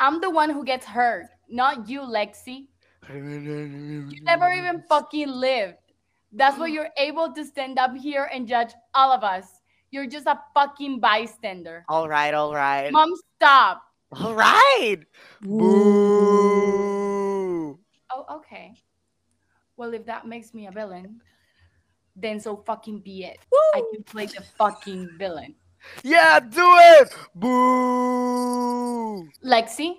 I'm the one who gets hurt, not you, Lexi. You never even fucking lived. That's why you're able to stand up here and judge all of us. You're just a fucking bystander. All right, all right. Mom, stop. All right. Boo. Oh, okay. Well, if that makes me a villain, then so fucking be it. I can play the fucking villain. Yeah, do it. Boo. Lexi,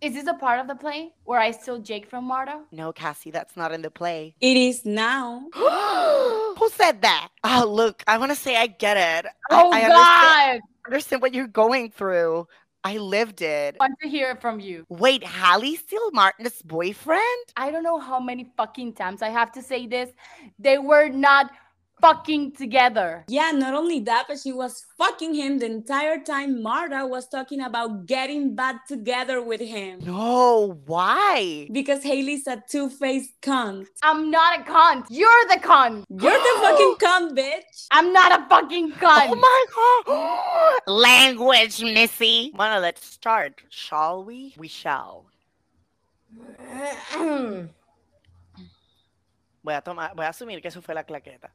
is this a part of the play where I steal Jake from Marta? No, Cassie, that's not in the play. It is now. Who said that? Oh, look, I want to say I get it. Oh I, God! understand, understand what you're going through. I lived it. I want to hear it from you. Wait, Hallie still Martin's boyfriend? I don't know how many fucking times I have to say this. They were not fucking together. Yeah, not only that, but she was fucking him the entire time Marta was talking about getting back together with him. No, why? Because Haley's a two-faced cunt. I'm not a cunt. You're the cunt. You're the fucking cunt, bitch. I'm not a fucking cunt. Oh my god! Language, Missy! Bueno, let's start, shall we? We shall. Voy a tomar, voy a asumir que eso fue la claqueta.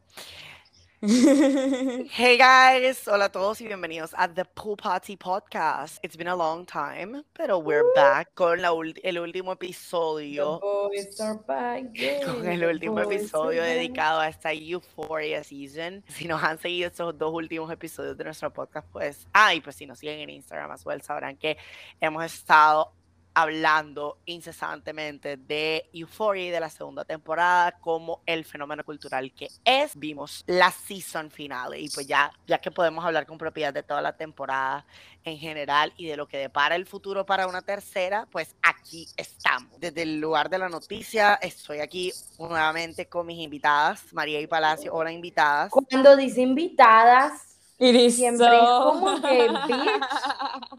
Hey guys, hola a todos y bienvenidos a The Pool Party Podcast. It's been a long time, pero we're back con la el último episodio. Con el último episodio dedicado a esta Euphoria season. Si nos han seguido estos dos últimos episodios de nuestro podcast, pues, ay, pues si nos siguen en Instagram as well, sabrán que hemos estado hablando incesantemente de Euphoria y de la segunda temporada como el fenómeno cultural que es. Vimos la season finale y pues ya, ya que podemos hablar con propiedad de toda la temporada en general y de lo que depara el futuro para una tercera, pues aquí estamos. Desde el lugar de la noticia, estoy aquí nuevamente con mis invitadas, María y Palacio. Hola, invitadas. Cuando dice invitadas, It is Siempre es so. como que, bitch.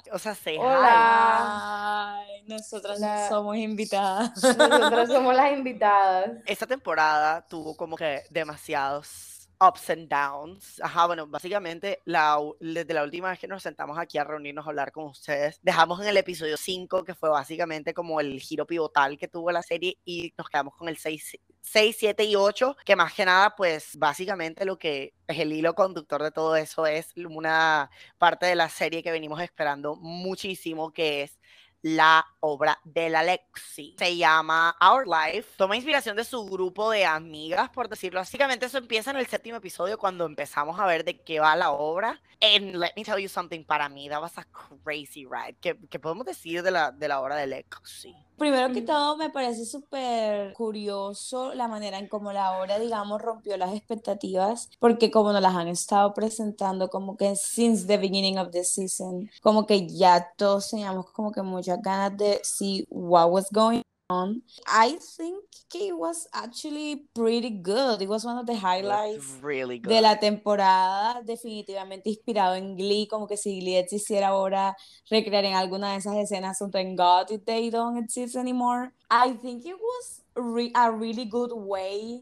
O sea, say hi. Hola. Ay, nosotras La- somos invitadas. nosotros somos las invitadas. esta temporada tuvo como que demasiados ups and downs. Ajá, bueno, básicamente la, desde la última vez que nos sentamos aquí a reunirnos a hablar con ustedes, dejamos en el episodio 5, que fue básicamente como el giro pivotal que tuvo la serie, y nos quedamos con el 6, 6 7 y 8, que más que nada, pues básicamente lo que es el hilo conductor de todo eso es una parte de la serie que venimos esperando muchísimo, que es la obra de la Lexi. Se llama Our Life. Toma inspiración de su grupo de amigas, por decirlo. Básicamente eso empieza en el séptimo episodio cuando empezamos a ver de qué va la obra. And let me tell you something, para mí that was a crazy ride. ¿Qué, podemos decir de la, de la obra de Lexi? Primero que todo, me parece súper curioso la manera en cómo la obra, digamos, rompió las expectativas, porque como nos las han estado presentando como que since the beginning of the season, como que ya todos teníamos como que muchas ganas de see what was going on. I think it was actually pretty good. It was one of the highlights really good. de la temporada, definitivamente inspirado en Glee, como que si Glee existiera ahora, recrear en alguna de esas escenas un thank God if they don't exist anymore. I think it was re- a really good way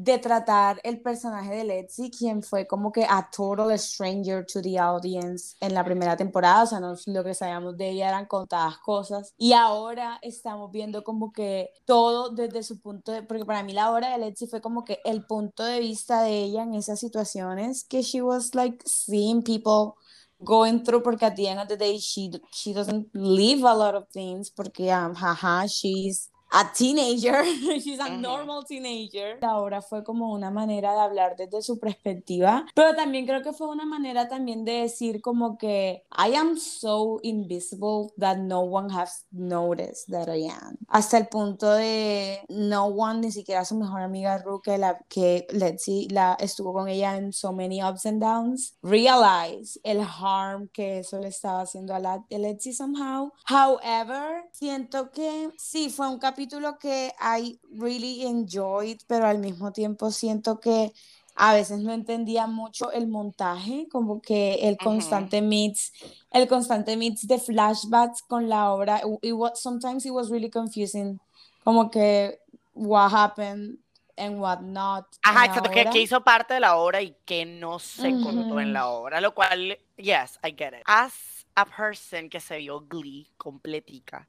de tratar el personaje de Letzi, quien fue como que a total stranger to the audience en la primera temporada, o sea, no, lo que sabíamos de ella eran contadas cosas, y ahora estamos viendo como que todo desde su punto de, porque para mí la obra de Letzi fue como que el punto de vista de ella en esas situaciones, que she was like seeing people going through porque at the end of the day she she doesn't live a lot of things porque um, jaja she's a teenager. She's a normal teenager. Ahora fue como una manera de hablar desde su perspectiva pero también creo que fue una manera también de decir como que I am so invisible that no one has noticed that I am hasta el punto de no one ni siquiera su mejor amiga Ru que la que Letzi la estuvo con ella en so many ups and downs realize el harm que eso le estaba haciendo a la a Letzi somehow. However siento que sí fue un capítulo que I really enjoyed pero al mismo tiempo siento que a veces no entendía mucho el montaje, como que el constante mix, el constante mix de flashbacks con la obra. It was, sometimes it was really confusing, como que what happened and what not. Ajá, exacto, que, que hizo parte de la obra y que no se contó en la obra, lo cual, yes, I get it. As a person que se vio Glee completica,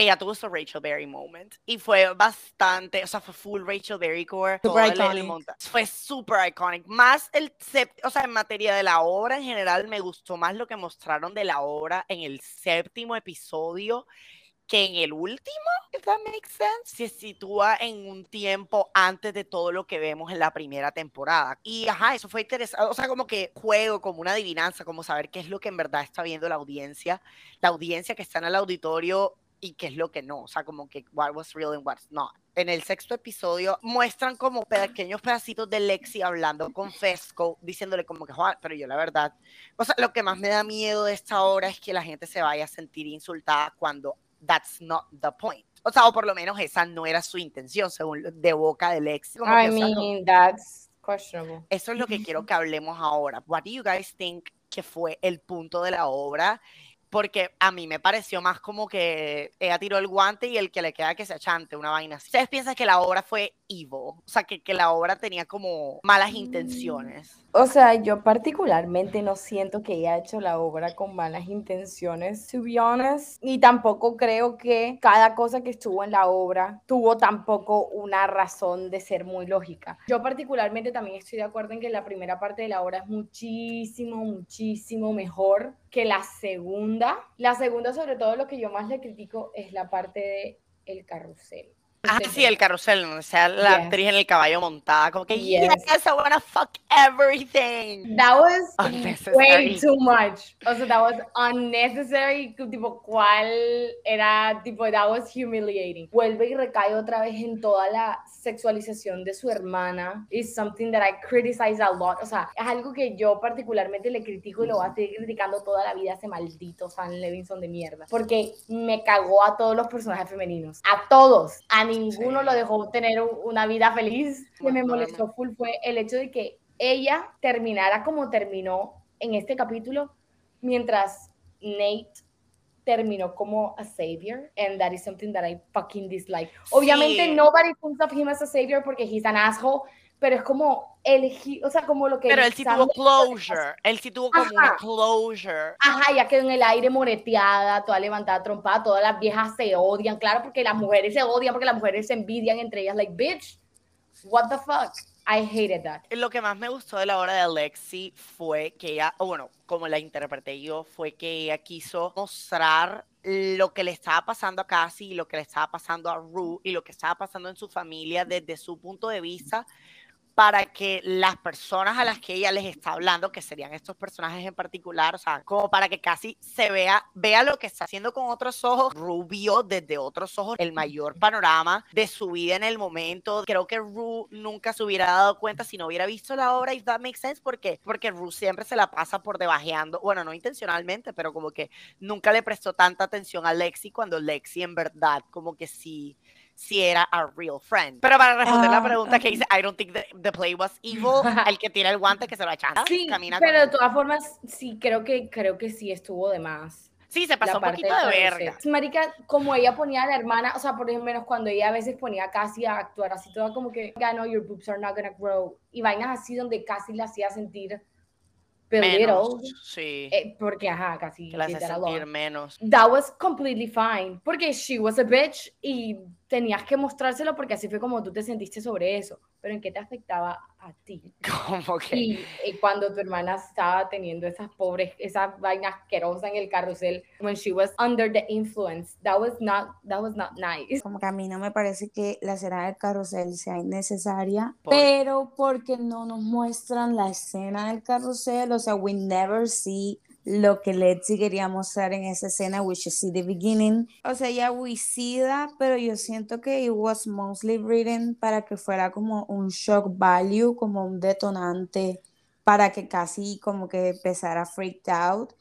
ella tuvo su Rachel Berry moment y fue bastante, o sea, fue full Rachel Berry core. Super iconic. fue super iconic. Más el, o sea, en materia de la obra en general, me gustó más lo que mostraron de la obra en el séptimo episodio que en el último, if that makes sense, se sitúa en un tiempo antes de todo lo que vemos en la primera temporada. Y ajá, eso fue interesante, o sea, como que juego, como una adivinanza, como saber qué es lo que en verdad está viendo la audiencia, la audiencia que está en el auditorio y qué es lo que no, o sea, como que what was real and what's not. En el sexto episodio muestran como pequeños pedacitos de Lexi hablando con Fesco, diciéndole como que, pero yo la verdad, o sea, lo que más me da miedo de esta obra es que la gente se vaya a sentir insultada cuando that's not the point. O sea, o por lo menos esa no era su intención, según de boca de Lexi. Como I mean, that's questionable. Eso es lo que quiero que hablemos ahora. What do you guys think que fue el punto de la obra? Porque a mí me pareció más como que ella tiró el guante y el que le queda que se achante, una vaina así. ¿Ustedes piensan que la obra fue evil? O sea, que, que la obra tenía como malas intenciones. O sea, yo particularmente no siento que ella ha hecho la obra con malas intenciones, to be honest. Y tampoco creo que cada cosa que estuvo en la obra tuvo tampoco una razón de ser muy lógica. Yo particularmente también estoy de acuerdo en que la primera parte de la obra es muchísimo, muchísimo mejor que la segunda. La segunda, sobre todo, lo que yo más le critico es la parte de el carrusel. Ah, sí, el carrusel, o sea, la actriz en el caballo montada, como que, yes, yes I wanna fuck everything. That was way too much. O sea, that was unnecessary. Tipo, ¿cuál era? Tipo, that was humiliating. Vuelve y recae otra vez en toda la sexualización de su hermana. Is something that I criticize a lot. O sea, es algo que yo particularmente le critico y lo voy a seguir criticando toda la vida a ese maldito Sam Levinson de mierda. Porque me cagó a todos los personajes femeninos. A todos. A ninguno lo dejó tener una vida feliz. Lo que me molestó full fue el hecho de que ella terminara como terminó en este capítulo, mientras Nate terminó como a savior, and that is something that I fucking dislike. Obviamente, nobody thinks of him as a savior porque he's an asshole, pero es como el, o sea, como lo que... Pero él sí tuvo closure, él sí tuvo como una closure. Ajá, ya quedó en el aire moreteada, toda levantada, trompada, todas las viejas se odian, claro, porque las mujeres se odian, porque las mujeres se envidian entre ellas, like, bitch, what the fuck. I hated that. Lo que más me gustó de la obra de Alexi fue que ella, o bueno, como la interpreté yo, fue que ella quiso mostrar lo que le estaba pasando a Cassie y lo que le estaba pasando a Rue y lo que estaba pasando en su familia desde su punto de vista para que las personas a las que ella les está hablando, que serían estos personajes en particular, o sea, como para que casi se vea, vea lo que está haciendo con otros ojos, Rubio desde otros ojos, el mayor panorama de su vida en el momento. Creo que Ru nunca se hubiera dado cuenta si no hubiera visto la obra, y that makes sense, porque porque Ru siempre se la pasa por debajeando, bueno, no intencionalmente, pero como que nunca le prestó tanta atención a Lexi cuando Lexi en verdad como que sí si era a real friend. Pero para responder la ah, pregunta que dice, I don't think the, play was evil, el que tira el guante que se lo echa. Sí, camina pero de todas formas, sí, creo que, creo que sí estuvo de más. Sí, se pasó un poquito de, verga. Marica, como ella ponía a la hermana, o sea, por ejemplo, cuando ella a veces ponía casi a actuar así, toda como que, ya no, your boobs are not gonna grow. Y vainas así donde casi la hacía sentir belittled. Sí. Eh, porque, ajá, casi. Que la hacía sentir menos. That was completely fine. Porque she was a bitch y tenías que mostrárselo porque así fue como tú te sentiste sobre eso. Pero ¿en qué te afectaba a ti? ¿Cómo que? Y, cuando tu hermana estaba teniendo esas pobres, esas vainas asquerosas en el carrusel, when she was under the influence, that was not, that was not nice. Como que a mí no me parece que la escena del carrusel sea innecesaria, pero porque no nos muestran la escena del carrusel, o sea, we never see lo que Letzi quería mostrar en esa escena, which is the beginning. O sea, ya wicida, pero yo siento que it was mostly written para que fuera como un shock value, como un detonante para que casi como que empezara freaked out.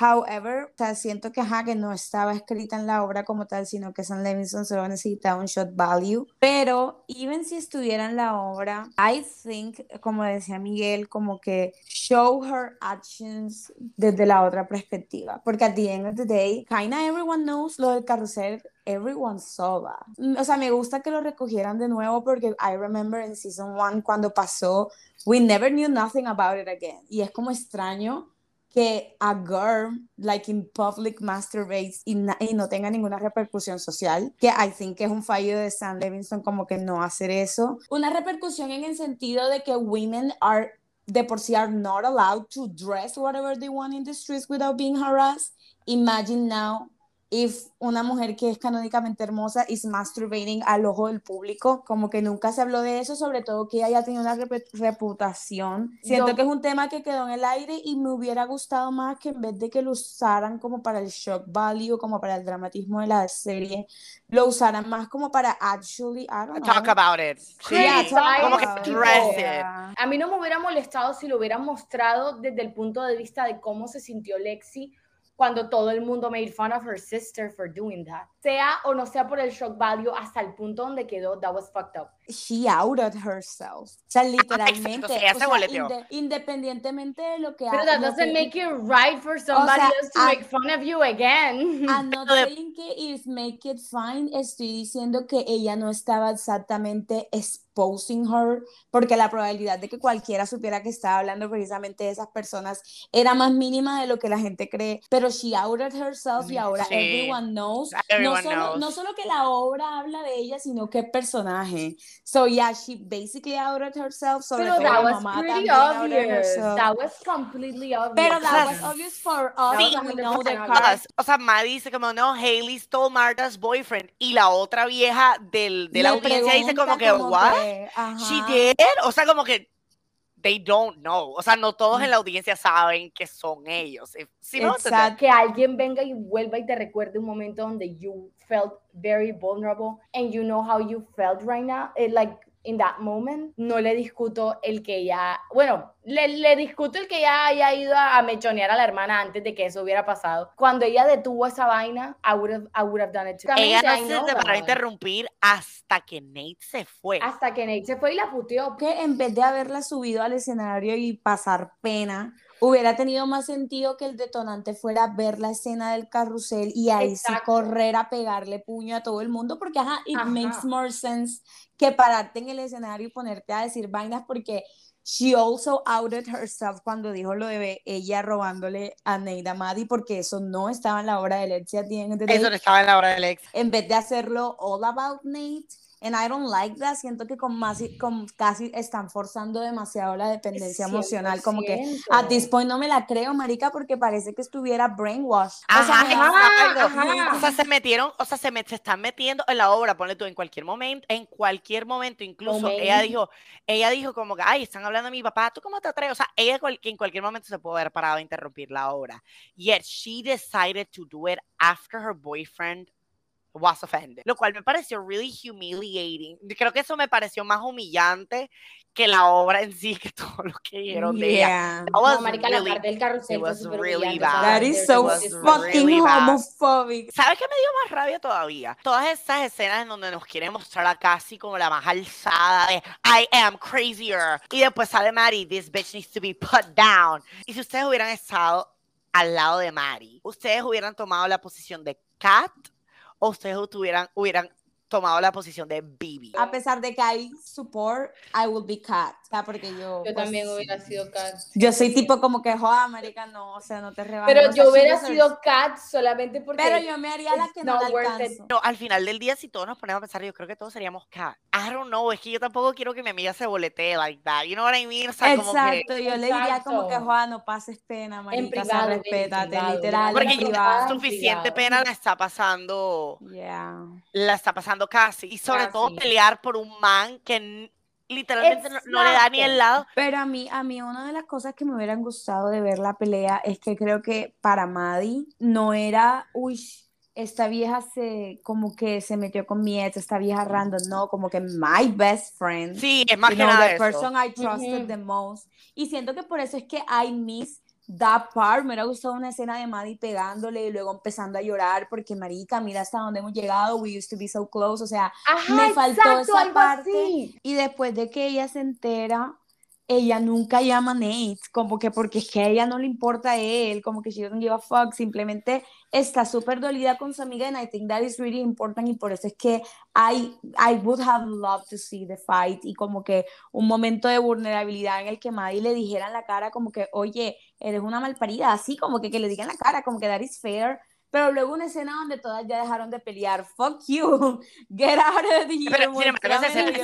However, o siento que, que no estaba escrita en la obra como tal, sino que Sam Levinson solo necesitaba un shot value. Pero, even si estuviera en la obra, I think, como decía Miguel, como que show her actions desde la otra perspectiva. Porque at the end of the day, kinda everyone knows lo del carrusel everyone saw that. O sea, me gusta que lo recogieran de nuevo porque I remember en season one cuando pasó, we never knew nothing about it again. Y es como extraño que a girl, like in public, masturbates y, y, no tenga ninguna repercusión social, que I think que es un fallo de Sam Levinson como que no hacer eso. Una repercusión en el sentido de que women are de por sí are not allowed to dress whatever they want in the streets without being harassed. Imagine now if una mujer que es canónicamente hermosa is masturbating al ojo del público, como que nunca se habló de eso, sobre todo que ella ya tenía una reputación. Siento que es un tema que quedó en el aire y me hubiera gustado más que en vez de que lo usaran como para el shock value, como para el dramatismo de la serie, lo usaran más como para actually, I don't Talk about it. Sí, como que dress it. A mí no me hubiera molestado si lo hubieran mostrado desde el punto de vista de cómo se sintió Lexi cuando todo el mundo made fun of her sister for doing that. Sea o no sea por el shock value, hasta el punto donde quedó, that was fucked up. She outed herself. O sea, literalmente. o sea, independientemente de lo que Pero that doesn't make it right for somebody else to make fun of you again. I'm not saying que if make it fine, estoy diciendo que ella no estaba exactamente exposing her, porque la probabilidad de que cualquiera supiera que estaba hablando precisamente de esas personas era más mínima de lo que la gente cree. Pero she outed herself y ahora everyone knows. no, solo, no solo que la obra habla de ella, sino que personaje. So yeah, she basically outed herself. Sobre Pero that was pretty obvious. That was completely obvious. Pero that was obvious for us. Sí, we know the. O sea, Maddie dice como no, Haley stole Martha's boyfriend y la otra vieja del, de la audiencia dice como que what? She did. O sea, como que they don't know. O sea, no todos en la audiencia saben que son ellos. ¿Sí Exacto. Que alguien venga y vuelva y te recuerde un momento donde you felt very vulnerable and you know how you felt right now. It, like in that moment, no le discuto el que ya, bueno, le, le, discuto el que ya haya ido a, mechonear a la hermana antes de que eso hubiera pasado. Cuando ella detuvo esa vaina, I would have, I would have done it too. Ella no se para interrumpir hasta que Nate se fue. Hasta que Nate se fue y la puteó. Que en vez de haberla subido al escenario y pasar pena, Hubiera tenido más sentido que el detonante fuera ver la escena del carrusel y ahí sí correr a pegarle puño a todo el mundo, porque ajá, it makes more sense que pararte en el escenario y ponerte a decir vainas, porque she also outed herself cuando dijo lo de ella robándole a Neida Maddy, porque eso no estaba en la obra de Lexia. Eso no estaba en la obra de Lex. En vez de hacerlo all about Nate And I don't like that. Siento que con, más, con casi están forzando demasiado la dependencia emocional. Como que a this point no me la creo, marica, porque parece que estuviera brainwashed. o, sea, o sea, se metieron, o sea, se, me, se están metiendo en la obra, ponle tú, en cualquier momento, en cualquier momento, incluso ella dijo, ella dijo como que, ay, están hablando de mi papá, ¿tú cómo te atreves? O sea, ella en cualquier momento se puede haber parado a interrumpir la obra. Yet she decided to do it after her boyfriend was offended, lo cual me pareció really humiliating. Creo que eso me pareció más humillante que la obra en sí, que todo lo que dijeron de ella. No, marica, la parte del carrusel was really bad. That is so fucking homophobic. ¿Sabes qué me dio más rabia todavía? Todas esas escenas en donde nos quieren mostrar a Cassie como la más alzada de I am crazier. Y después sale Mary, this bitch needs to be put down. Y si ustedes hubieran estado al lado de Mary, ustedes hubieran tomado la posición de Kat ustedes hubieran, hubieran tomado la posición de Bibi. A pesar de que hay support, I will be Kat. O sea, porque yo. Yo pues, también hubiera sido Kat. Yo soy tipo como que, joda, marica, no, o sea, no te rebajo. Pero yo hubiera sido Kat solamente porque. Pero yo me haría la que no la alcanzo. No, al final del día, si todos nos ponemos a pensar, yo creo que todos seríamos Kat. I don't know, es que yo tampoco quiero que mi amiga se boletee like that. You know what I mean? O sea, Exacto, yo le diría como que, joda, no pases pena, marica, en privado, respétate, literal. Porque ya suficiente pena la está pasando. Yeah. La está pasando casi. Y sobre todo pelear por un man que literalmente no, le da ni el lado. Pero a mí, a mí una de las cosas que me hubieran gustado de ver la pelea es que creo que para Maddie no era, uy, esta vieja se, como que se metió con mi ex, esta vieja random, no, como que my best friend. Sí, es más que nada the person I trusted the most. Y siento que por eso es que I miss that part, me hubiera gustado una escena de Maddie pegándole y luego empezando a llorar porque marica, mira hasta dónde hemos llegado, we used to be so close, o sea, me faltó esa parte y después de que ella se entera ella nunca llama a Nate, como que porque es que a ella no le importa a él, como que she doesn't give a fuck, simplemente está súper dolida con su amiga and I think that is really important y por eso es que I, I would have loved to see the fight y como que un momento de vulnerabilidad en el que Maddie le dijera en la cara como que, oye, eres una malparida, así como que, que le diga en la cara, como que that is fair, pero luego una escena donde todas ya dejaron de pelear. Fuck you. Get out of the Pero sin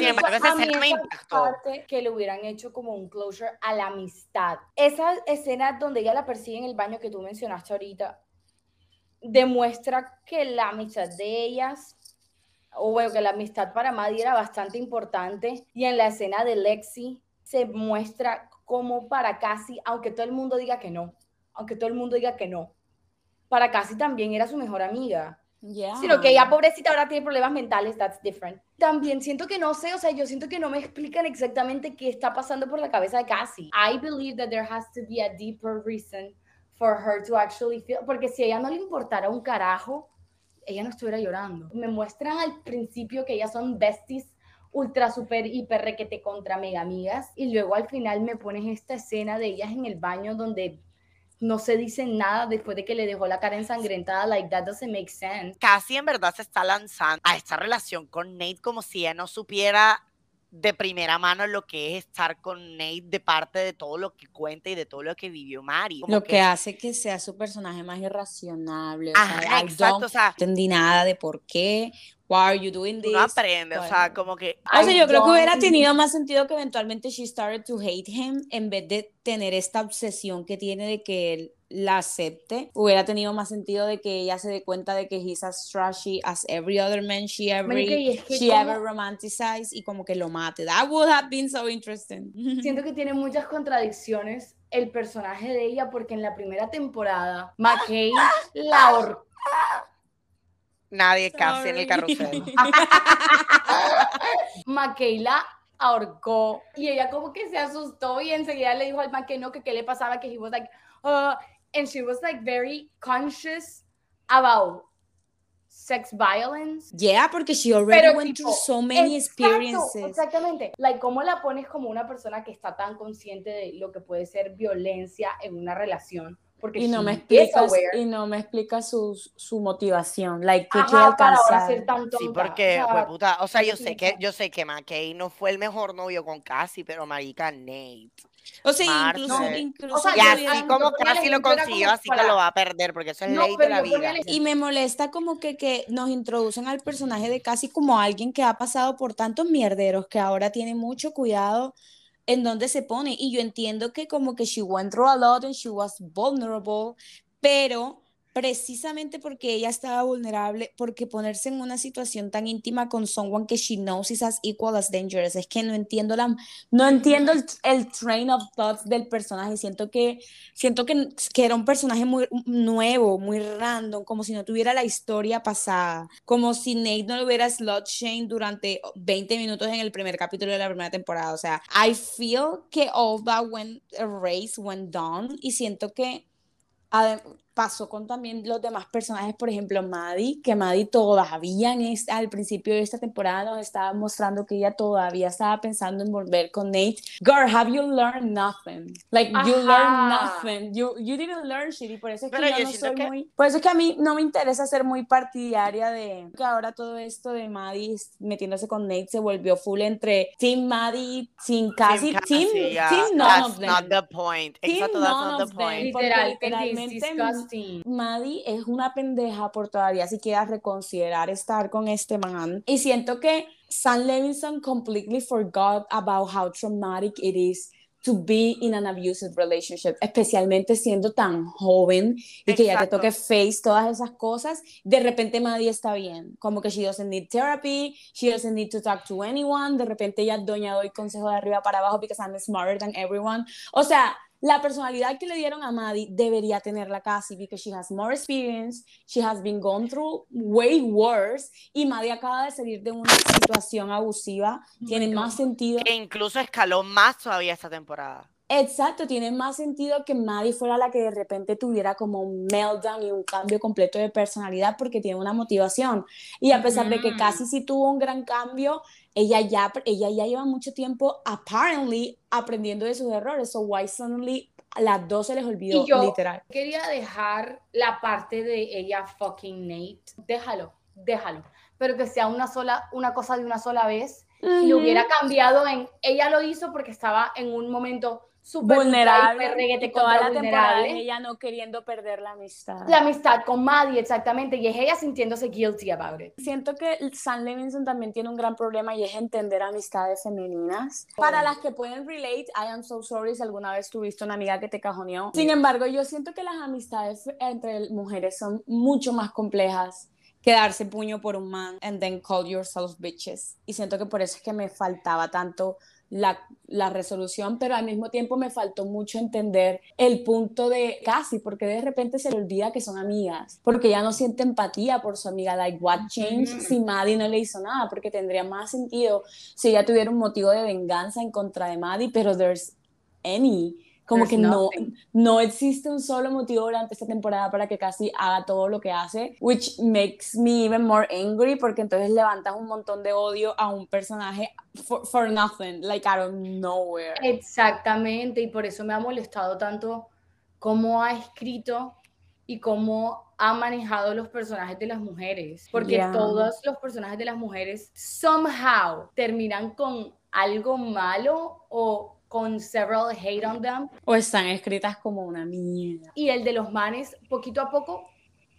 embargo, esa escena me impactó. que le hubieran hecho como un closure a la amistad. Esa escena donde ella la persigue en el baño que tú mencionaste ahorita, demuestra que la amistad de ellas, o bueno, que la amistad para Maddie era bastante importante. Y en la escena de Lexi se muestra como para casi, aunque todo el mundo diga que no, aunque todo el mundo diga que no, para casi también era su mejor amiga. Yeah. Sino que ella, pobrecita, ahora tiene problemas mentales, that's different. También siento que no sé, o sea, yo siento que no me explican exactamente qué está pasando por la cabeza de Cassie. I believe that there has to be a deeper reason for her to actually feel, porque si a ella no le importara un carajo, ella no estuviera llorando. Me muestran al principio que ellas son besties ultra super hiper requete contra mega amigas y luego al final me pones esta escena de ellas en el baño donde no se dice nada después de que le dejó la cara ensangrentada, like that doesn't make sense. Casi en verdad se está lanzando a esta relación con Nate como si ella no supiera de primera mano lo que es estar con Nate de parte de todo lo que cuenta y de todo lo que vivió Mari. lo que, hace que sea su personaje más irracionable. O exacto, o sea, no entendí nada de por qué. Why are you doing this? No aprende, o sea, como que. O sea, yo creo que hubiera tenido más sentido que eventualmente she started to hate him en vez de tener esta obsesión que tiene de que él la acepte. Hubiera tenido más sentido de que ella se dé cuenta de que he's as trashy as every other man she ever, she ever romanticized y como que lo mate. That would have been so interesting. Siento que tiene muchas contradicciones el personaje de ella porque en la primera temporada McKay la ahorcó Nadie casi en el carrusel. Makeila ahorcó y ella como que se asustó y enseguida le dijo al man que no, que qué le pasaba, que he was like, uh, and she was like very conscious about sex violence. Yeah, porque she already went through so many experiences. Exactamente. Like, ¿cómo la pones como una persona que está tan consciente de lo que puede ser violencia en una relación? Porque y no me explica y no me explica su, su motivación like qué quiere alcanzar sí porque o sea, puta, o sea yo sé que yo sé que McKay no fue el mejor novio con Cassie pero marica Nate o sea, incluso, incluso y así como Cassie lo consiguió, así que lo va a perder, porque eso es ley de la vida. Y me molesta como que, que nos introducen al personaje de Cassie como alguien que ha pasado por tantos mierderos, que ahora tiene mucho cuidado en dónde se pone. Y yo entiendo que como que she went through a lot and she was vulnerable, pero precisamente porque ella estaba vulnerable, porque ponerse en una situación tan íntima con someone que she knows is as equal as dangerous, es que no entiendo la, no entiendo el, train of thoughts del personaje, siento que, siento que, que, era un personaje muy nuevo, muy random, como si no tuviera la historia pasada, como si Nate no lo hubiera slot Shane durante 20 minutos en el primer capítulo de la primera temporada, o sea, I feel que all that went erased, went down, y siento que pasó con también los demás personajes, por ejemplo, Maddie, que Maddie todavía en este, al principio de esta temporada nos estaba mostrando que ella todavía estaba pensando en volver con Nate. Girl, have you learned nothing? Like, you learned nothing. You, you didn't learn shit. Y por eso es que yo, no soy muy... Por eso es que a mí no me interesa ser muy partidaria de que ahora todo esto de Maddie metiéndose con Nate se volvió full entre Team Maddie, Team Cassie, Team, team, none of them. not the point. Exacto, that's not the point. Literal, literalmente Maddie es una pendeja por todavía siquiera reconsiderar estar con este man. Y siento que Sam Levinson completely forgot about how traumatic it is to be in an abusive relationship, especialmente siendo tan joven y que ya te toque face todas esas cosas, de repente Maddie está bien, como que she doesn't need therapy, she doesn't need to talk to anyone, de repente ella doña doy consejo de arriba para abajo because I'm smarter than everyone. O sea, la personalidad que le dieron a Maddie debería tenerla casi, because she has more experience, she has been gone through way worse, y Maddie acaba de salir de una situación abusiva, tiene más sentido. Que incluso escaló más todavía esta temporada. Exacto, tiene más sentido que Maddie fuera la que de repente tuviera como un meltdown y un cambio completo de personalidad porque tiene una motivación. Y a pesar de que casi sí tuvo un gran cambio, ella ya, ella ya lleva mucho tiempo, apparently, aprendiendo de sus errores. So why suddenly las dos se les olvidó, y yo literal. Quería dejar la parte de ella fucking Nate. Déjalo, déjalo. Pero que sea una sola, una cosa de una sola vez. Y lo hubiera cambiado en, ella lo hizo porque estaba en un momento vulnerable y toda la temporada ella no queriendo perder la amistad. La amistad con Maddie, exactamente, y es ella sintiéndose guilty about it. Siento que Sam Levinson también tiene un gran problema y es entender amistades femeninas. Para las que pueden relate, I am so sorry si alguna vez tuviste una amiga que te cajoneó. Sin embargo, yo siento que las amistades entre mujeres son mucho más complejas que darse puño por un man and then call yourself bitches. Y siento que por eso es que me faltaba tanto la, la, resolución, pero al mismo tiempo me faltó mucho entender el punto de casi, porque de repente se le olvida que son amigas, porque ya no siente empatía por su amiga, like what changed si Maddie no le hizo nada, porque tendría más sentido si ella tuviera un motivo de venganza en contra de Maddie, pero there's any como que no, no existe un solo motivo durante esta temporada para que casi haga todo lo que hace, which makes me even more angry, porque entonces levantas un montón de odio a un personaje for, for nothing, like out of nowhere. Exactamente, y por eso me ha molestado tanto cómo ha escrito y cómo ha manejado los personajes de las mujeres, porque todos los personajes de las mujeres somehow terminan con algo malo o con several hate on them. O están escritas como una mierda. Y el de los manes, poquito a poco,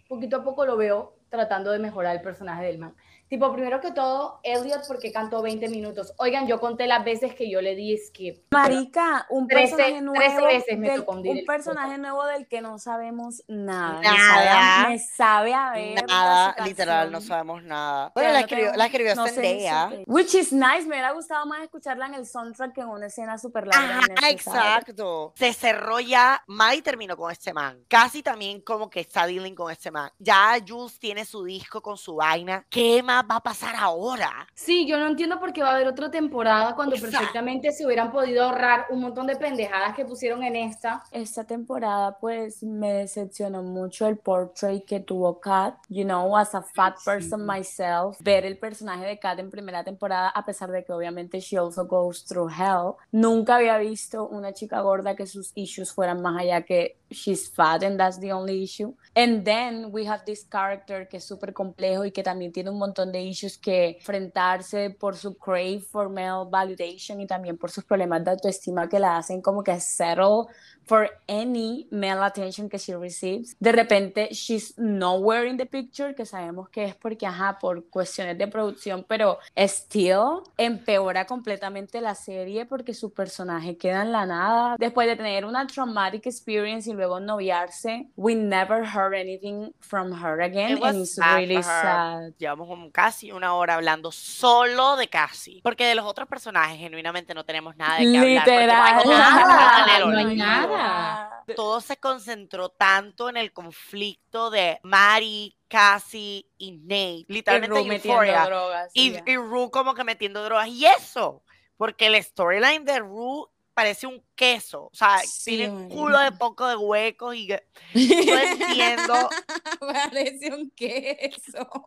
poquito a poco lo veo tratando de mejorar el personaje del man. Tipo, primero que todo, Elliot, porque cantó 20 minutos. Oigan, yo conté las veces que yo le di skip. Marica, un personaje nuevo. veces me tocó un personaje nuevo del que no sabemos nada. Nada. Me sabe a ver. Nada, literal, no sabemos nada. Bueno, la escribió, la escribió no Zendaya. Which is nice. Me hubiera gustado más escucharla en el soundtrack que en una escena súper larga. Ah, exacto. Se cerró ya. Mai terminó con este man. Casi también como que está dealing con este man. Ya Jules tiene su disco con su vaina. ¿Qué más? Va a pasar ahora? Sí, yo no entiendo por qué va a haber otra temporada cuando perfectamente se hubieran podido ahorrar un montón de pendejadas que pusieron en esta. Esta temporada, pues, me decepcionó mucho el portrait que tuvo Kat, you know, as a fat person myself, ver el personaje de Kat en primera temporada, a pesar de que obviamente she also goes through hell. Nunca había visto una chica gorda que sus issues fueran más allá que she's fat and that's the only issue. And then we have this character que es súper complejo y que también tiene un montón de issues que enfrentarse por su crave for male validation y también por sus problemas de autoestima que la hacen como que settle for any male attention que she receives. De repente, she's nowhere in the picture, que sabemos que es porque, ajá, por cuestiones de producción, pero still empeora completamente la serie porque su personaje queda en la nada. Después de tener una traumatic experience y luego noviarse, we never heard anything from her again, and it's really sad. Llevamos casi una hora hablando solo de Cassie, porque de los otros personajes genuinamente no tenemos nada de qué hablar. Literal. No hay nada. Todo se concentró tanto en el conflicto de Mari, Cassie y Nate. Literalmente y Euphoria. Drogas, y, y Rue como que metiendo drogas. Y eso, porque el storyline de Rue parece un queso. O sea, tiene un culo de poco de huecos y yo entiendo. parece un queso.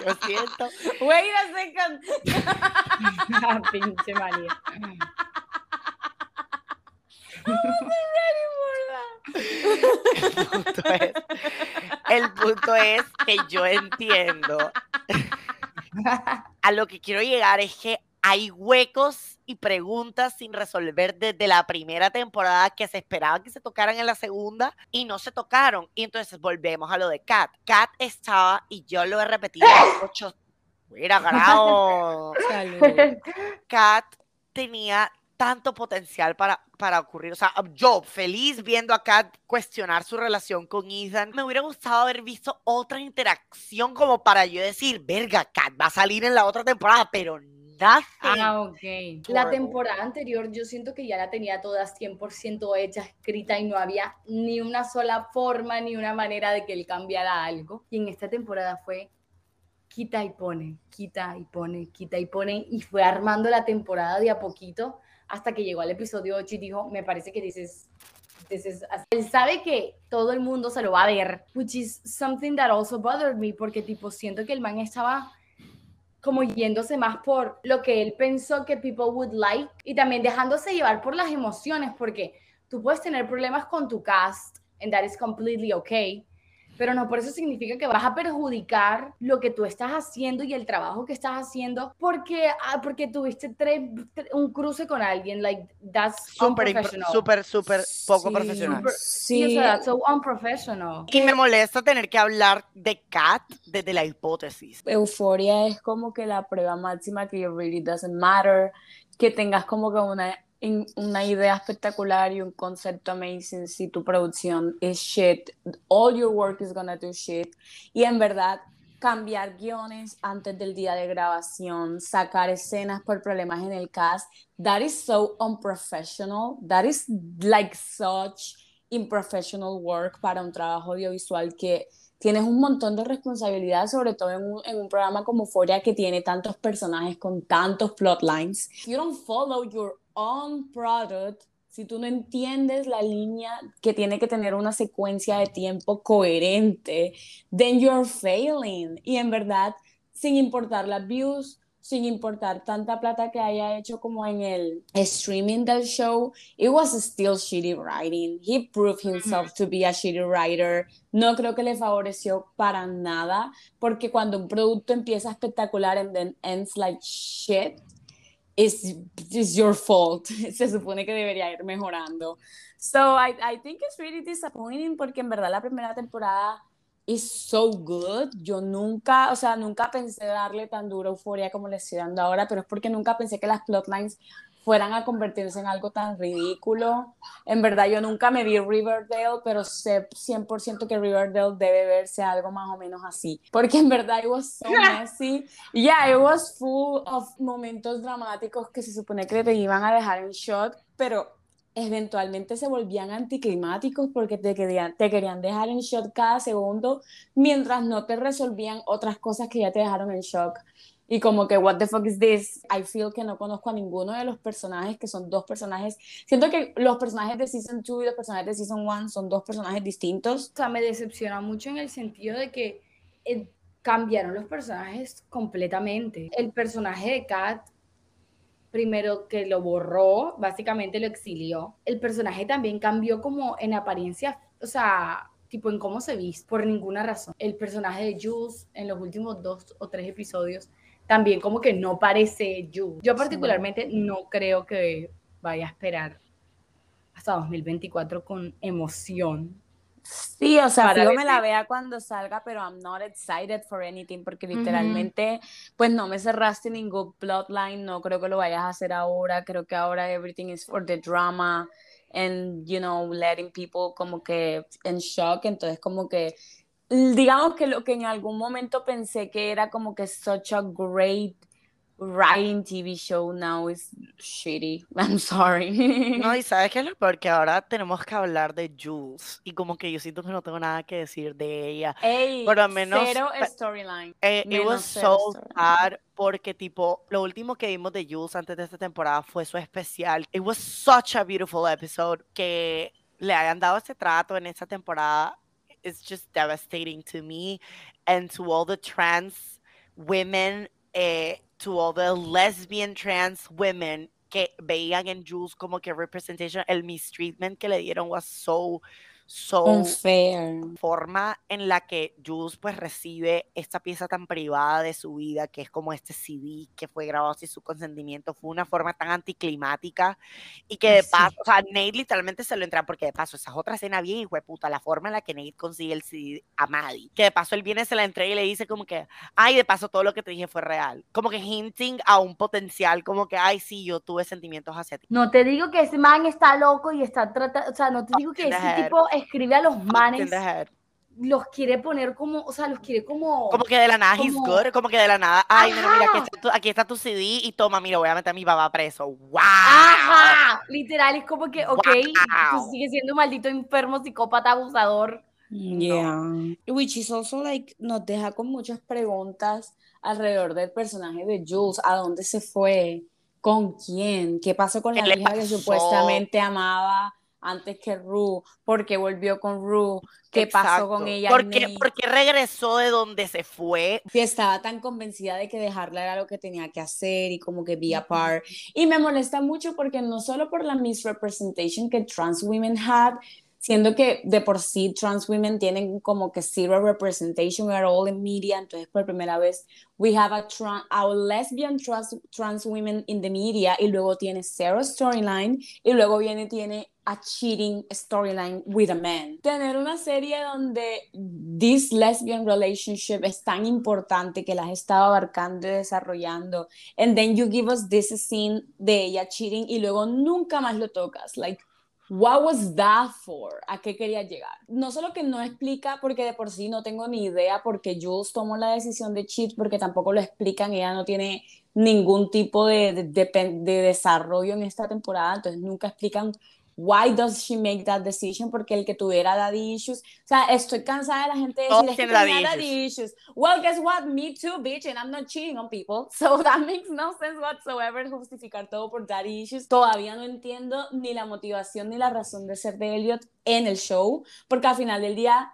yo siento. Wait a second. Pinche manía. El punto, es, el punto es que yo entiendo. A lo que quiero llegar es que hay huecos y preguntas sin resolver desde la primera temporada que se esperaba que se tocaran en la segunda y no se tocaron. Y entonces volvemos a lo de Kat. Kat estaba, y yo lo he repetido ocho. Mira, grado. Kat tenía tanto potencial para, para ocurrir. O sea, yo feliz viendo a Kat cuestionar su relación con Ethan. Me hubiera gustado haber visto otra interacción como para yo decir, verga, Kat va a salir en la otra temporada, pero Ah, ok. La temporada anterior yo siento que ya la tenía toda 100% hecha, escrita y no había ni una sola forma ni una manera de que él cambiara algo. Y en esta temporada fue quita y pone, quita y pone, quita y pone y fue armando la temporada de a poquito hasta que llegó al episodio 8 y dijo, me parece que dices, dices, él sabe que todo el mundo se lo va a ver, which is something that also bothered me, porque tipo siento que el man estaba como yéndose más por lo que él pensó que people would like y también dejándose llevar por las emociones, porque tú puedes tener problemas con tu cast, and that is completely okay, pero no por eso significa que vas a perjudicar lo que tú estás haciendo y el trabajo que estás haciendo porque, ah, porque tuviste tres, un cruce con alguien. Like, that's super, súper, súper poco profesional. sí, that's so unprofessional. Y me molesta tener que hablar de Cat desde la hipótesis. Euforia es como que la prueba máxima que it really doesn't matter, que tengas como que una una idea espectacular y un concepto amazing si tu producción es shit, all your work is gonna do shit. Y en verdad cambiar guiones antes del día de grabación, sacar escenas por problemas en el cast, that is so unprofessional, that is like such unprofessional work para un trabajo audiovisual que tienes un montón de responsabilidad, sobre todo en un, en un programa como Euphoria que tiene tantos personajes con tantos plotlines. You don't follow your on product, si tú no entiendes la línea que tiene que tener una secuencia de tiempo coherente, then you're failing. Y en verdad, sin importar las views, sin importar tanta plata que haya hecho como en el streaming del show, it was still shitty writing. He proved himself to be a shitty writer. No creo que le favoreció para nada, porque cuando un producto empieza espectacular and then ends like shit, is, is your fault. Se supone que debería ir mejorando. So I, I think it's really disappointing porque en verdad la primera temporada is so good. Yo nunca, o sea, nunca pensé darle tan dura euforia como le estoy dando ahora, pero es porque nunca pensé que las plotlines fueran a convertirse en algo tan ridículo. En verdad, yo nunca me vi Riverdale, pero sé 100% que Riverdale debe verse algo más o menos así. Porque en verdad, it was so messy. Yeah, it was full of momentos dramáticos que se supone que te iban a dejar en shock, pero eventualmente se volvían anticlimáticos porque te querían, te querían dejar en shock cada segundo mientras no te resolvían otras cosas que ya te dejaron en shock y como que, what the fuck is this? I feel que no conozco a ninguno de los personajes, que son dos personajes. Siento que los personajes de Season 2 y los personajes de Season 1 son dos personajes distintos. O sea, me decepciona mucho en el sentido de que eh, cambiaron los personajes completamente. El personaje de Kat, primero que lo borró, básicamente lo exilió. El personaje también cambió como en apariencia, o sea, tipo en cómo se viste, por ninguna razón. El personaje de Jules en los últimos dos o tres episodios también como que no parece Yu. Yo particularmente no creo que vaya a esperar hasta 2024 con emoción. Sí, o sea, yo me la vea cuando salga, pero I'm not excited for anything porque literalmente, pues no me cerraste ningún plotline, no creo que lo vayas a hacer ahora, creo que ahora everything is for the drama and, you know, letting people como que en shock, entonces como que digamos que lo que en algún momento pensé que era como que such a great writing TV show now is shitty. I'm sorry. No, y sabes qué es lo peor que ahora tenemos que hablar de Jules y como que yo siento que no tengo nada que decir de ella. Ey, Por lo menos cero storyline. Eh, it was so hard porque tipo lo último que vimos de Jules antes de esta temporada fue su especial. It was such a beautiful episode que le hayan dado ese trato en esta temporada is just devastating to me and to all the trans women, eh, to all the lesbian trans women que veían en Jules como que representation, el mistreatment que le dieron was so so unfair. Forma en la que Jules pues recibe esta pieza tan privada de su vida que es como este CD que fue grabado sin su consentimiento fue una forma tan anticlimática y que de paso, o sea, Nate literalmente se lo entra porque de paso esa es otra escena bien hijo de puta, la forma en la que Nate consigue el CD a Maddie, que de paso él viene se la entrega y le dice como que, ay, de paso todo lo que te dije fue real, como que hinting a un potencial, como que, ay, sí, yo tuve sentimientos hacia ti. No te digo que ese man está loco y está tratando, o sea, no te digo que ese tipo escribe a los manes los quiere poner como, o sea, los quiere como... Como que de la nada, como, he's good, como que de la nada, ay, mira, mira, aquí está, tu, aquí está, tu, CD y toma, mira, voy a meter a mi papá preso, wow. Ajá, literal, es como que, ok, tú sigues siendo un maldito enfermo, psicópata, abusador. Yeah, which is also like, nos deja con muchas preguntas alrededor del personaje de Jules, a dónde se fue, ¿Con quién? ¿Qué pasó con la hija que supuestamente amaba antes que Ru? ¿Por qué volvió con Ru? ¿Qué pasó con ella? ¿Por qué, regresó de donde se fue? Que estaba tan convencida de que dejarla era lo que tenía que hacer y como que be apart. Y me molesta mucho porque no solo por la misrepresentation que trans women had, siendo que de por sí trans women tienen como que zero representation at all in media, entonces por primera vez we have a, a lesbian trans, trans women in the media y luego tiene zero storyline y luego viene tiene a cheating storyline with a man. Tener una serie donde this lesbian relationship es tan importante que las has estado abarcando y desarrollando and then you give us this scene de ella cheating y luego nunca más lo tocas like What was that for? ¿A qué quería llegar? No solo que no explica, porque de por sí no tengo ni idea porque Jules tomó la decisión de cheat, porque tampoco lo explican, ella no tiene ningún tipo de, de desarrollo en esta temporada, entonces nunca explican why does she make that decision? Porque el que tuviera daddy issues, o sea, estoy cansada de la gente de decir es que daddy, daddy issues. Well, guess what? Me too, bitch, and I'm not cheating on people. So that makes no sense whatsoever justificar todo por daddy issues. Todavía no entiendo ni la motivación ni la razón de ser de Elliot en el show, porque al final del día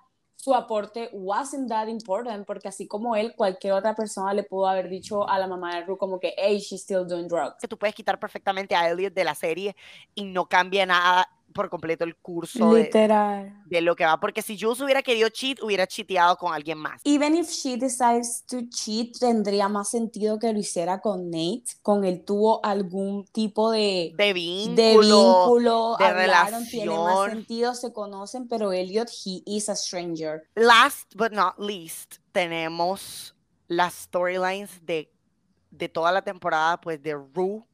su aporte wasn't that important porque así como él, cualquier otra persona le pudo haber dicho a la mamá de Ru como que, hey, she's still doing drugs. Que tú puedes quitar perfectamente a Elliot de la serie y no cambia nada por completo el curso Literal. De, lo que va, porque si Jules hubiera querido cheat, hubiera cheateado con alguien más. Even if she decides to cheat, tendría más sentido que lo hiciera con Nate, con él tuvo algún tipo de, de vínculo, de, vínculo, de relación. tiene más sentido, se conocen, pero Elliot, he is a stranger. Last but not least, tenemos las storylines de, de toda la temporada, pues de Rue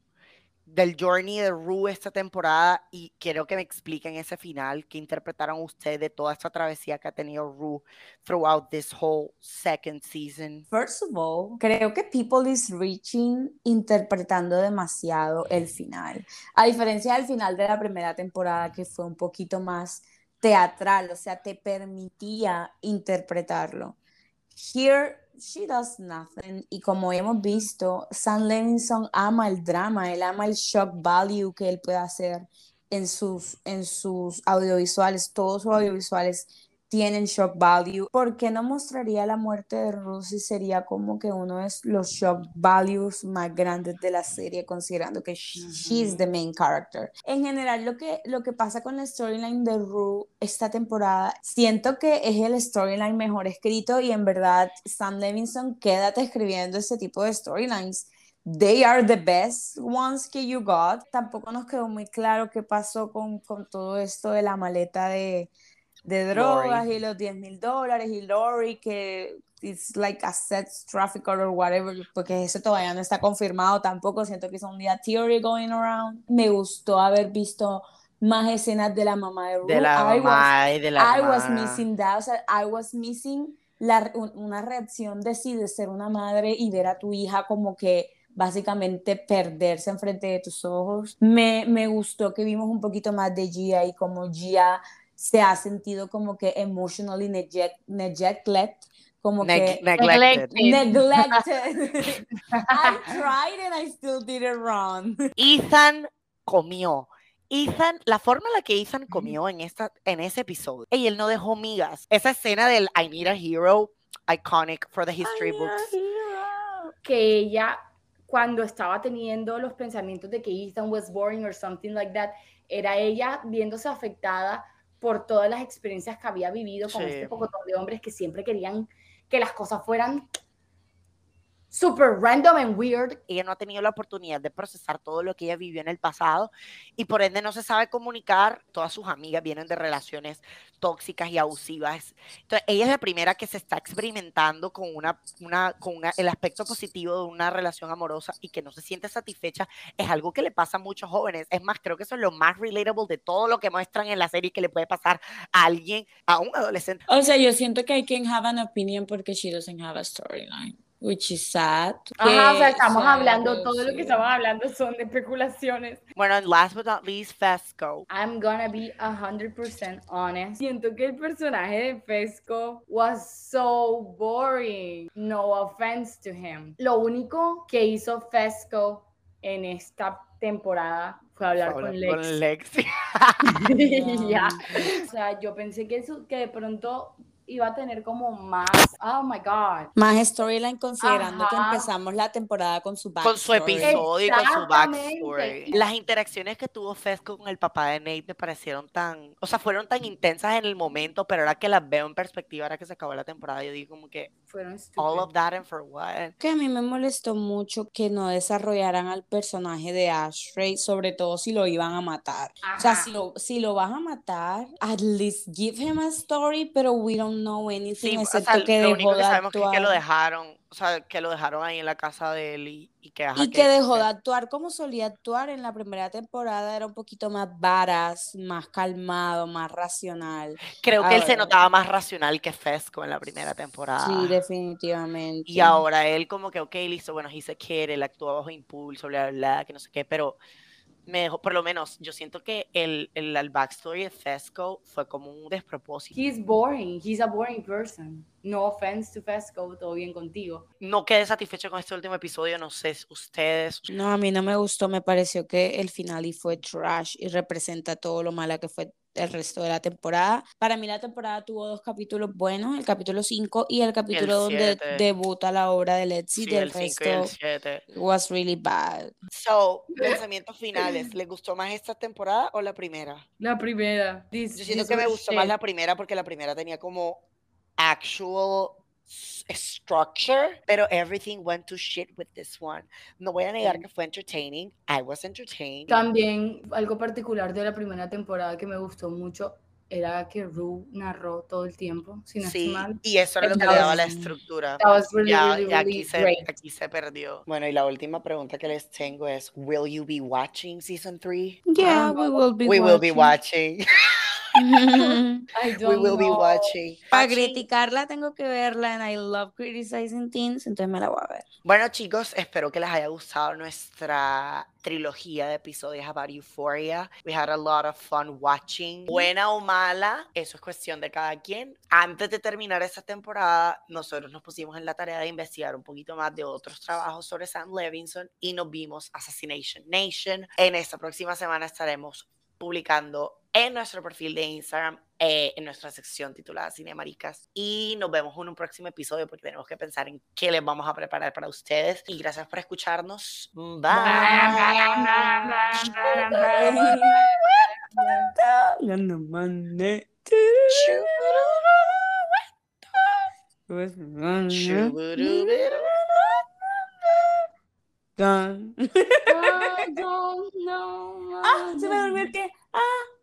del journey de Rue esta temporada y quiero que me expliquen ese final, que interpretaron ustedes de toda esta travesía que ha tenido Rue throughout this whole second season. First of all, creo que people is reaching interpretando demasiado el final. A diferencia del final de la primera temporada que fue un poquito más teatral, o sea, te permitía interpretarlo. Here she does nothing. Y como hemos visto, Sam Levinson ama el drama, él ama el shock value que él puede hacer en sus, en sus audiovisuales, todos sus audiovisuales tienen shock value. ¿Por qué no mostraría la muerte de Ruth sería como que uno de los shock values más grandes de la serie, considerando que she's the main character? En general, lo que, lo que pasa con la storyline de Rue esta temporada, siento que es el storyline mejor escrito y en verdad, Sam Levinson, quédate escribiendo ese tipo de storylines they are the best ones que you got. Tampoco nos quedó muy claro qué pasó con, con todo esto de la maleta de, de drogas y los 10 mil dólares y Lori que it's like a sex trafficker or whatever, porque eso todavía no está confirmado tampoco, siento que es un día theory going around. Me gustó haber visto más escenas de la mamá de Ruth. De la mamá y de la I was missing that, o sea, I was missing la, una reacción de sí, de ser una madre y ver a tu hija como que básicamente perderse enfrente de tus ojos. Me, me gustó que vimos un poquito más de Gia y como Gia se ha sentido como que emotionally neglect, neglected, como que neglected. neglected. I tried and I still did it wrong. Ethan comió. Ethan, la forma en la que Ethan comió en, esta, en ese episodio, y él no dejó migas. Esa escena del I need a hero, iconic for the history books. Que ella, cuando estaba teniendo los pensamientos de que Ethan was boring or something like that, era ella viéndose afectada por todas las experiencias que había vivido con este poco de hombres que siempre querían que las cosas fueran super random and weird. Ella no ha tenido la oportunidad de procesar todo lo que ella vivió en el pasado y por ende no se sabe comunicar. Todas sus amigas vienen de relaciones tóxicas y abusivas. Entonces, ella es la primera que se está experimentando con, una, una, con el aspecto positivo de una relación amorosa y que no se siente satisfecha. Es algo que le pasa a muchos jóvenes. Es más, creo que eso es lo más relatable de todo lo que muestran en la serie que le puede pasar a alguien, a un adolescente. O sea, yo siento que hay quien have an opinion porque she doesn't have a storyline which is sad. Ajá, o sea, estamos hablando, todo lo que estamos hablando son de especulaciones. Bueno, and last but not least, Fesco. I'm gonna be 100% honest. Siento que el personaje de Fesco was so boring. No offense to him. Lo único que hizo Fesco en esta temporada fue hablar, con Lexi. Con Lexi. ya. O sea, yo pensé que, eso, que de pronto iba a tener como más, oh my god. Más storyline considerando que empezamos la temporada con su backstory. Con su episodio y con su backstory. Las interacciones que tuvo Fesco con el papá de Nate me parecieron tan, o sea, fueron tan intensas en el momento, pero ahora que las veo en perspectiva, ahora que se acabó la temporada, yo digo como que fueron all of that and for what. Que a mí me molestó mucho que no desarrollaran al personaje de Ashtray, sobre todo si lo iban a matar. O sea, si lo, si lo vas a matar, at least give him a story, pero we don't know anything excepto que dejó de actuar. que, lo dejaron, o sea, que lo dejaron ahí en la casa de él y, que Y que, dejó de actuar como solía actuar en la primera temporada, era un poquito más varas, más calmado, más racional. Creo que él se notaba más racional que Fesco en la primera temporada. Sí, definitivamente. Y ahora él como que, ok, listo, bueno, he se quiere, él actúa bajo impulso, bla, bla, bla, que no sé qué, pero me dejó, por lo menos, yo siento que el, el, el, backstory de Fesco fue como un despropósito. He's boring, he's a boring person. No offense to Fesco, todo bien contigo. No quedé satisfecho con este último episodio, no sé, ustedes. No, a mí no me gustó, me pareció que el final y fue trash y representa todo lo mala que fue el resto de la temporada. Para mí la temporada tuvo dos capítulos buenos, el capítulo 5 y el capítulo donde debuta la obra de Let's Sí, del resto was really bad. So, pensamientos finales, ¿les gustó más esta temporada o la primera? La primera. Yo siento que me gustó más la primera porque la primera tenía como actual structure, pero everything went to shit with this one. No voy a negar que fue entertaining. I was entertained. También algo particular de la primera temporada que me gustó mucho era que Ru narró todo el tiempo, sin sí, y eso era lo que le daba la estructura. ya, aquí, se, aquí, se, perdió. Bueno, y la última pregunta que les tengo es, ¿Will you be watching season 3? Yeah, we will be we watching. will be watching. I don't We will be watching. Para criticarla tengo que verla and I love criticizing teens, entonces me la voy a ver. Bueno chicos, espero que les haya gustado nuestra trilogía de episodios about Euphoria. We had a lot of fun watching. Buena o mala, eso es cuestión de cada quien. Antes de terminar esta temporada, nosotros nos pusimos en la tarea de investigar un poquito más de otros trabajos sobre Sam Levinson y nos vimos Assassination Nation. En esta próxima semana estaremos publicando en nuestro perfil de Instagram, eh, en nuestra sección titulada Cine Maricas. Y nos vemos en un próximo episodio porque tenemos que pensar en qué les vamos a preparar para ustedes. Y gracias por escucharnos. Bye. Ah, se me durmió el que. Ah.